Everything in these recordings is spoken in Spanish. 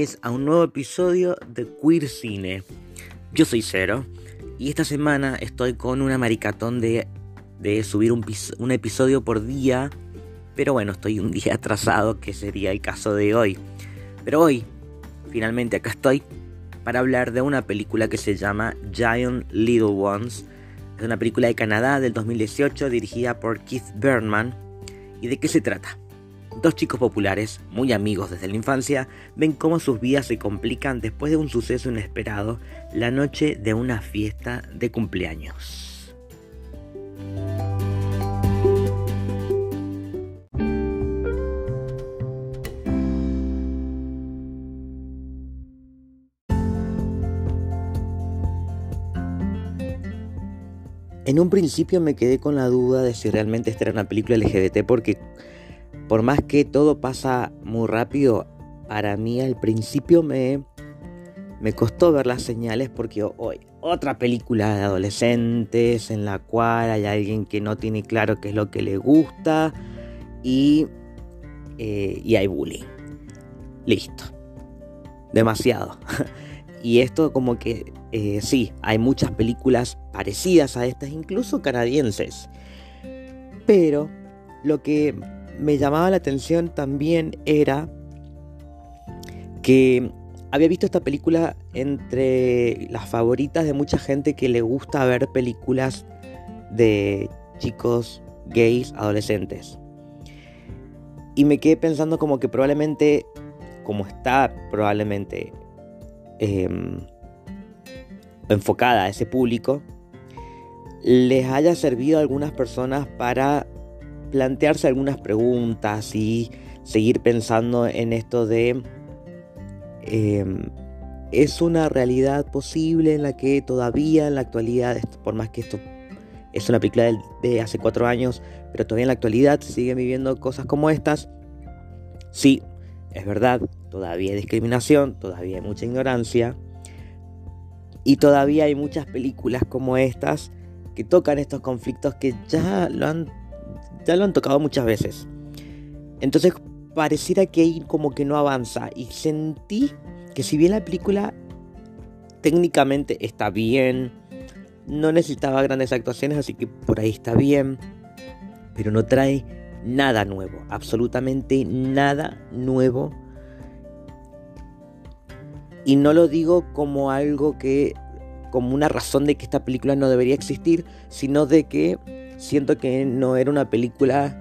Bienvenidos a un nuevo episodio de Queer Cine. Yo soy Cero y esta semana estoy con una maricatón de, de subir un, episodio por día, pero bueno, estoy un día atrasado, que sería el caso de hoy. Pero hoy, finalmente acá estoy para hablar de una película que se llama Giant Little Ones. Es una película de Canadá del 2018 dirigida por Keith Burnman. ¿Y de qué se trata? Dos chicos populares, muy amigos desde la infancia, ven cómo sus vidas se complican después de un suceso inesperado la noche de una fiesta de cumpleaños. En un principio me quedé con la duda de si realmente esta era una película LGBT porque por más que todo pasa muy rápido, para mí al principio me, me costó ver las señales porque hoy otra película de adolescentes en la cual hay alguien que no tiene claro qué es lo que le gusta y, eh, y hay bullying. Listo. Demasiado. y esto como que eh, sí, hay muchas películas parecidas a estas, incluso canadienses. Pero lo que me llamaba la atención también era que había visto esta película entre las favoritas de mucha gente que le gusta ver películas de chicos gays adolescentes. Y me quedé pensando como que probablemente, como está probablemente em, enfocada a ese público, les haya servido a algunas personas para plantearse algunas preguntas y seguir pensando en esto de em, es una realidad posible en la que todavía en la actualidad, por más que esto es una película de, hace cuatro años, pero todavía en la actualidad se siguen viviendo cosas como estas. Sí, es verdad, todavía hay discriminación, todavía hay mucha ignorancia y todavía hay muchas películas como estas que tocan estos conflictos que ya lo han ya lo han tocado muchas veces. Entonces pareciera que ahí como que no avanza. Y sentí que si bien la película técnicamente está bien, no necesitaba grandes actuaciones, así que por ahí está bien, pero no trae nada nuevo, absolutamente nada nuevo. Y no lo digo como algo que, como una razón de que esta película no debería existir, sino de que siento que no era una película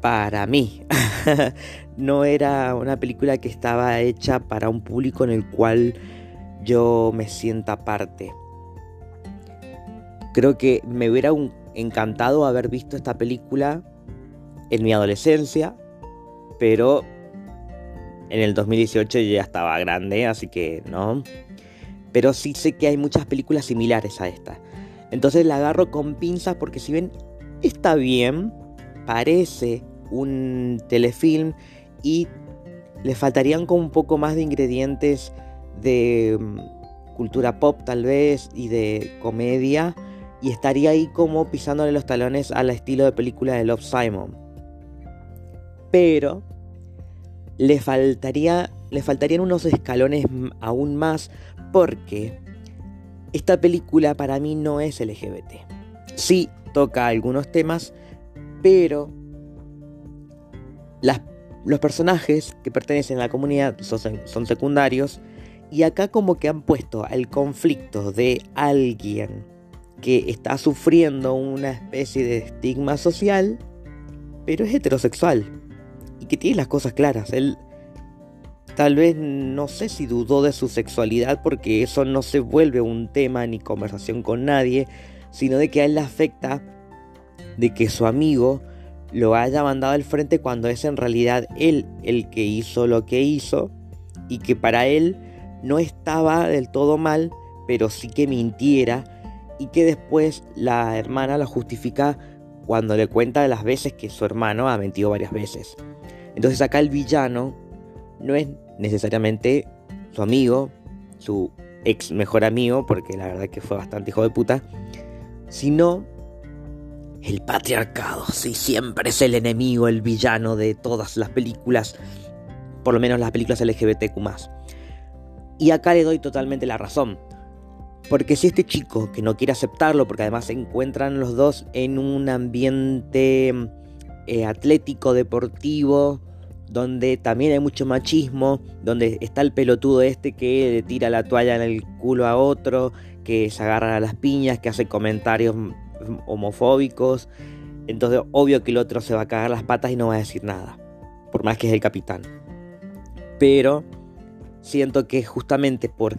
para mí. no era una película que estaba hecha para un público en el cual yo me sienta parte. Creo que me hubiera encantado haber visto esta película en mi adolescencia, pero en el 2018 ya estaba grande, así que no. Pero sí sé que hay muchas películas similares a esta. Entonces la agarro con pinzas porque si ven, está bien, parece un telefilm y le faltarían como un poco más de ingredientes de mm, cultura pop tal vez y de comedia y estaría ahí como pisándole los talones al estilo de película de Love Simon. Pero le faltaría le faltarían unos escalones aún más porque esta película para mí no es LGBT. Sí, toca algunos temas, pero los personajes que pertenecen a la comunidad son, son secundarios y acá como que han puesto al conflicto de alguien que está sufriendo una especie de estigma social, pero es heterosexual y que tiene las cosas claras. Él Tal vez no sé si dudó de su sexualidad porque eso no se vuelve un tema ni conversación con nadie, sino de que a él le afecta de que su amigo lo haya mandado al frente cuando es en realidad él el que hizo lo que hizo y que para él no estaba del todo mal, pero sí que mintiera y que después la hermana lo justifica cuando le cuenta de las veces que su hermano ha mentido varias veces. Entonces acá el villano no es necesariamente su amigo, su ex mejor amigo, porque la verdad que fue bastante hijo de puta, sino el patriarcado, sí, siempre es el enemigo, el villano de todas las películas, por lo menos las películas LGBTQ. Y acá le doy totalmente la razón. Porque si este chico que no quiere aceptarlo, porque además se encuentran los dos en un ambiente eh, atlético, deportivo, donde también hay mucho machismo, donde está el pelotudo este que le tira la toalla en el culo a otro, que se agarra a las piñas, que hace comentarios homofóbicos. Entonces, obvio que el otro se va a cagar las patas y no va a decir nada, por más que es el capitán. Pero siento que justamente por,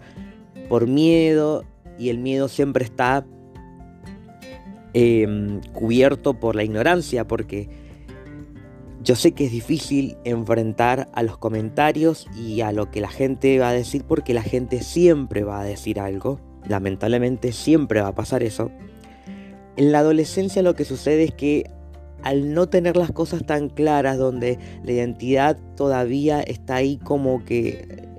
por miedo, y el miedo siempre está em, cubierto por la ignorancia, porque yo sé que es difícil enfrentar a los comentarios y a lo que la gente va a decir, porque la gente siempre va a decir algo, lamentablemente siempre va a pasar eso. En la adolescencia lo que sucede es que al no tener las cosas tan claras, donde la identidad todavía está ahí como que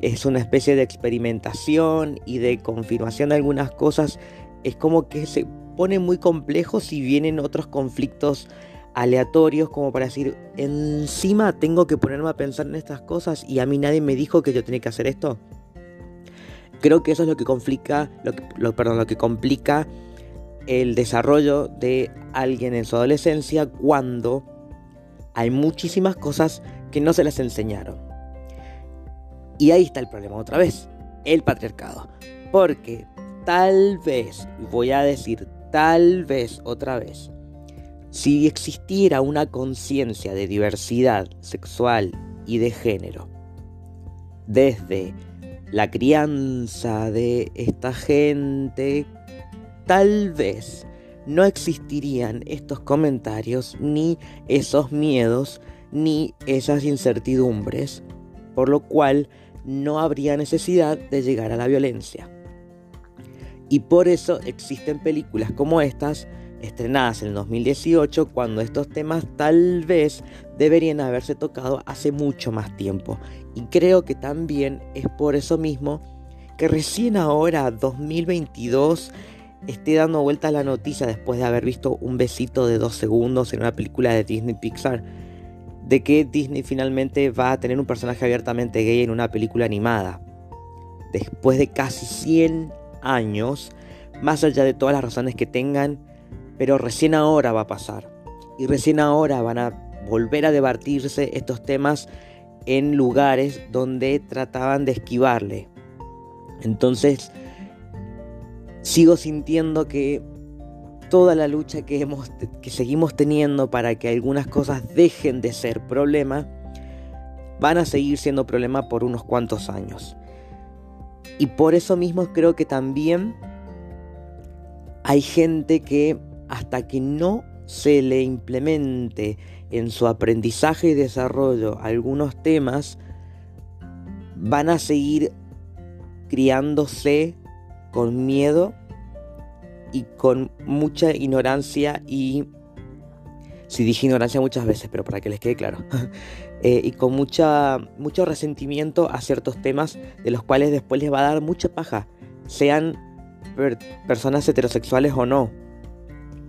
es una especie de experimentación y de confirmación de algunas cosas, es como que se pone muy complejo si vienen otros conflictos aleatorios como para decir, encima tengo que ponerme a pensar en estas cosas y a mí nadie me dijo que yo tenía que hacer esto. Creo que eso es lo que complica, lo que, perdón, lo que complica el desarrollo de alguien en su adolescencia cuando hay muchísimas cosas que no se les enseñaron. Y ahí está el problema otra vez, el patriarcado. Porque tal vez, voy a decir tal vez otra vez, si existiera una conciencia de diversidad sexual y de género, desde la crianza de esta gente, tal vez no existirían estos comentarios, ni esos miedos, ni esas incertidumbres, por lo cual no habría necesidad de llegar a la violencia. Y por eso existen películas como estas, estrenadas en el 2018, cuando estos temas tal vez deberían haberse tocado hace mucho más tiempo. Y creo que también es por eso mismo que recién ahora, 2022, esté dando vuelta la noticia después de haber visto un besito de dos segundos en una película de Disney Pixar de que Disney finalmente va a tener un personaje abiertamente gay en una película animada. Después de casi 100 años, más allá de todas las razones que tengan, pero recién ahora va a pasar. Y recién ahora van a volver a debatirse estos temas en lugares donde trataban de esquivarle. Entonces, sigo sintiendo que toda la lucha que, hemos, que seguimos teniendo para que algunas cosas dejen de ser problema, van a seguir siendo problema por unos cuantos años. Y por eso mismo creo que también hay gente que hasta que no se le implemente en su aprendizaje y desarrollo algunos temas, van a seguir criándose con miedo y con mucha ignorancia y... Si dije ignorancia muchas veces, pero para que les quede claro. Eh, y con mucha, mucho resentimiento a ciertos temas de los cuales después les va a dar mucha paja, sean personas heterosexuales o no.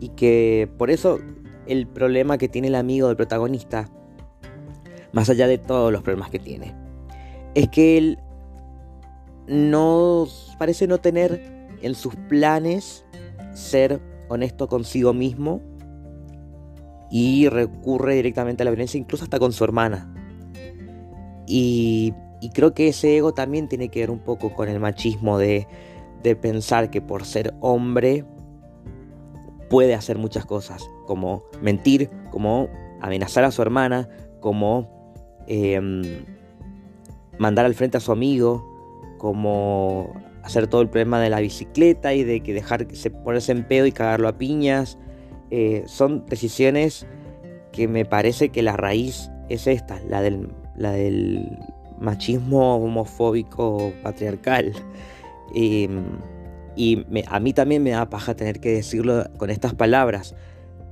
Y que por eso el problema que tiene el amigo del protagonista, más allá de todos los problemas que tiene, es que él no parece no tener en sus planes ser honesto consigo mismo y recurre directamente a la violencia, incluso hasta con su hermana. Y, creo que ese ego también tiene que ver un poco con el machismo de, pensar que por ser hombre puede hacer muchas cosas, como mentir, como amenazar a su hermana, como em, mandar al frente a su amigo, como hacer todo el problema de la bicicleta y de que dejar que se ponerse en pedo y cagarlo a piñas. Eh, son decisiones que me parece que la raíz es esta, la del, la del machismo homofóbico patriarcal. Em, y a mí también me da paja tener que decirlo con estas palabras,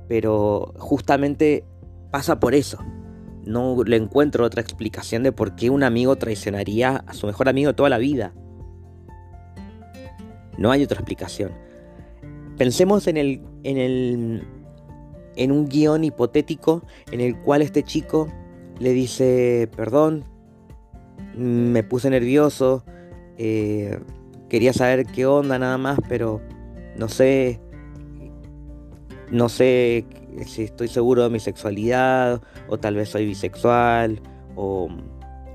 pero justamente pasa por eso. No le encuentro otra explicación de por qué un amigo traicionaría a su mejor amigo toda la vida. No hay otra explicación. Pensemos en el. en el. en un guion hipotético en el cual este chico le dice. perdón, me puse nervioso, eh, quería saber qué onda nada más, pero no sé, no sé si estoy seguro de mi sexualidad, o tal vez soy bisexual, o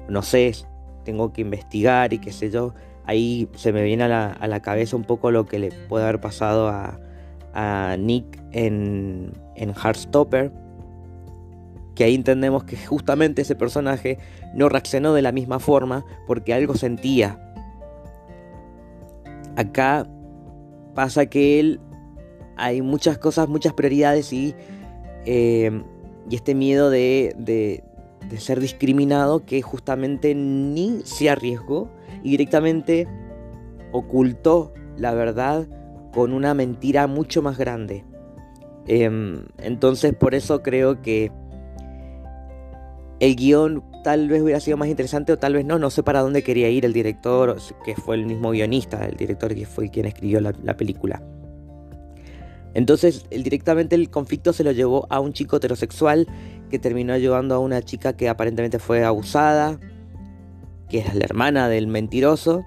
no sé, tengo que investigar y qué sé yo. Ahí se me viene a la, cabeza un poco lo que le puede haber pasado a, Nick en, en Heartstopper, que ahí entendemos que justamente ese personaje no reaccionó de la misma forma porque algo sentía. Acá pasa que él hay muchas cosas, muchas prioridades y, eh, y este miedo de, de, ser discriminado que justamente ni se arriesgó y directamente ocultó la verdad con una mentira mucho más grande. Em, entonces por eso creo que el guion tal vez hubiera sido más interesante o tal vez no, no sé para dónde quería ir el director, que fue el mismo guionista, el director que fue quien escribió la, película. Entonces, directamente el conflicto se lo llevó a un chico heterosexual que terminó ayudando a una chica que aparentemente fue abusada, que es la hermana del mentiroso.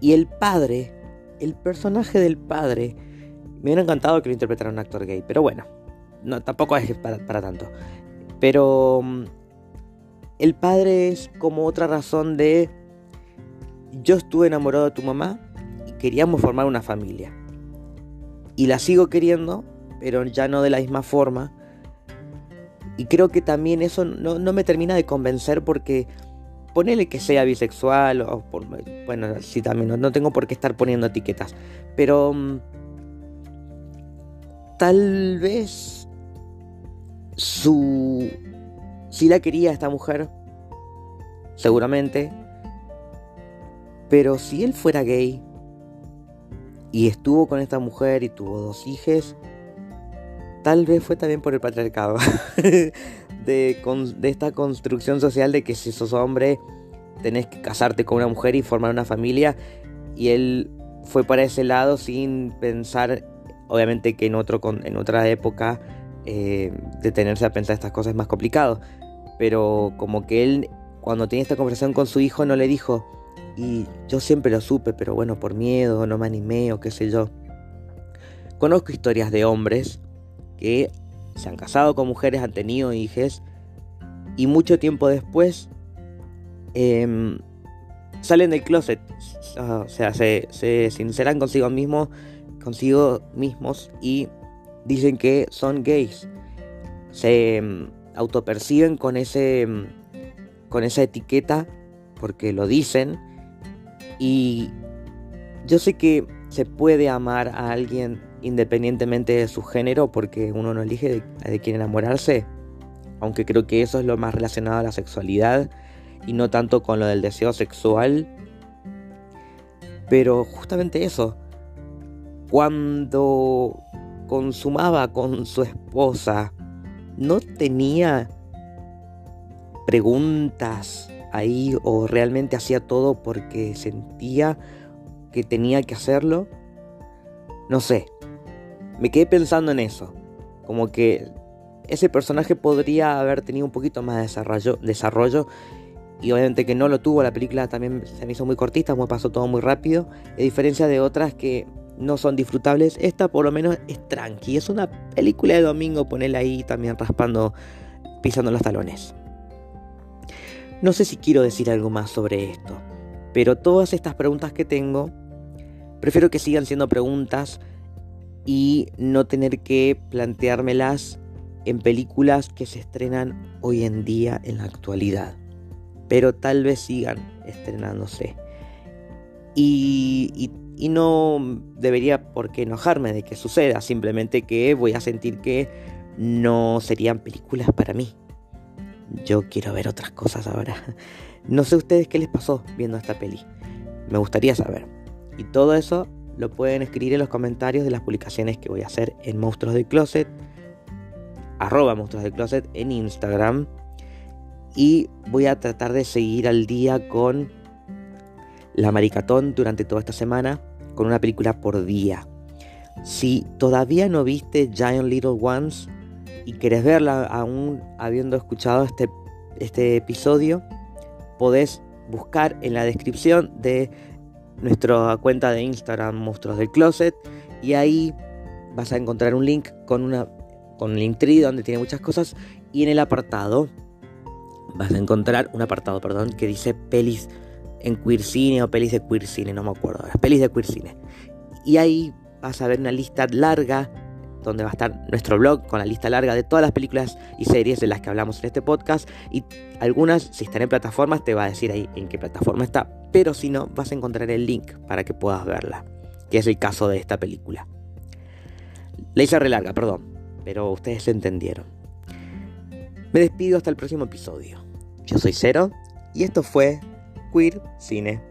Y el padre, el personaje del padre, me hubiera encantado que lo interpretara un actor gay, pero bueno, no, tampoco es para tanto. Pero mm, el padre es como otra razón de yo estuve enamorado de tu mamá y queríamos formar una familia. Y la sigo queriendo, pero ya no de la misma forma. Y creo que también eso no, me termina de convencer porque ponele que sea bisexual o bueno, sí también, no, no, tengo por qué estar poniendo etiquetas. Pero mm, tal vez su... Si la quería esta mujer, seguramente, pero si él fuera gay y estuvo con esta mujer y tuvo dos hijos, tal vez fue también por el patriarcado, de, de esta construcción social de que si sos hombre tenés que casarte con una mujer y formar una familia, y él fue para ese lado sin pensar, obviamente que en, otro, en otra época eh, detenerse a pensar estas cosas es más complicado. Pero como que él, cuando tenía esta conversación con su hijo, no le dijo, y yo siempre lo supe, pero bueno, por miedo, no me animé o qué sé yo. Conozco historias de hombres que se han casado con mujeres, han tenido hijos, y mucho tiempo después em, salen del closet, o sea, se, se sinceran consigo mismos, consigo mismos y dicen que son gays. Se mm, autoperciben con ese mm, con esa etiqueta porque lo dicen y yo sé que se puede amar a alguien independientemente de su género porque uno no elige de, de quién enamorarse, aunque creo que eso es lo más relacionado a la sexualidad y no tanto con lo del deseo sexual. Pero justamente eso, cuando consumaba con su esposa, no tenía preguntas ahí o realmente hacía todo porque sentía que tenía que hacerlo. No sé, me quedé pensando en eso, como que ese personaje podría haber tenido un poquito más de desarrollo, y obviamente que no lo tuvo, la película también se me hizo muy cortita, me pasó todo muy rápido, a diferencia de otras que no son disfrutables. Esta por lo menos es tranqui. Es una película de domingo, ponerla ahí también raspando, pisando los talones. No sé si quiero decir algo más sobre esto, pero todas estas preguntas que tengo, prefiero que sigan siendo preguntas y no tener que planteármelas en películas que se estrenan hoy en día en la actualidad. Pero tal vez sigan estrenándose. Y, y y no debería por qué enojarme de que suceda, simplemente que voy a sentir que no serían películas para mí. Yo quiero ver otras cosas ahora. No sé ustedes qué les pasó viendo esta peli. Me gustaría saber. Y todo eso lo pueden escribir en los comentarios de las publicaciones que voy a hacer en Monstruos del Closet, arroba Monstruos del Closet en Instagram. Y voy a tratar de seguir al día con la maricatón durante toda esta semana con una película por día. Si todavía no viste Giant Little Ones y querés verla aún habiendo escuchado este, este episodio, podés buscar en la descripción de nuestra cuenta de Instagram Monstruos del Closet y ahí vas a encontrar un link con una con Linktree donde tiene muchas cosas y en el apartado vas a encontrar un apartado, perdón, que dice pelis en queer cine o pelis de queer cine, no me acuerdo, las pelis de queer cine. Y ahí vas a ver una lista larga donde va a estar nuestro blog con la lista larga de todas las películas y series de las que hablamos en este podcast y algunas si están en plataformas te va a decir ahí en qué plataforma está, pero si no vas a encontrar el link para que puedas verla, que es el caso de esta película. La hice re larga, perdón, pero ustedes entendieron. Me despido hasta el próximo episodio. Yo soy Cero y esto fue Queer Cine.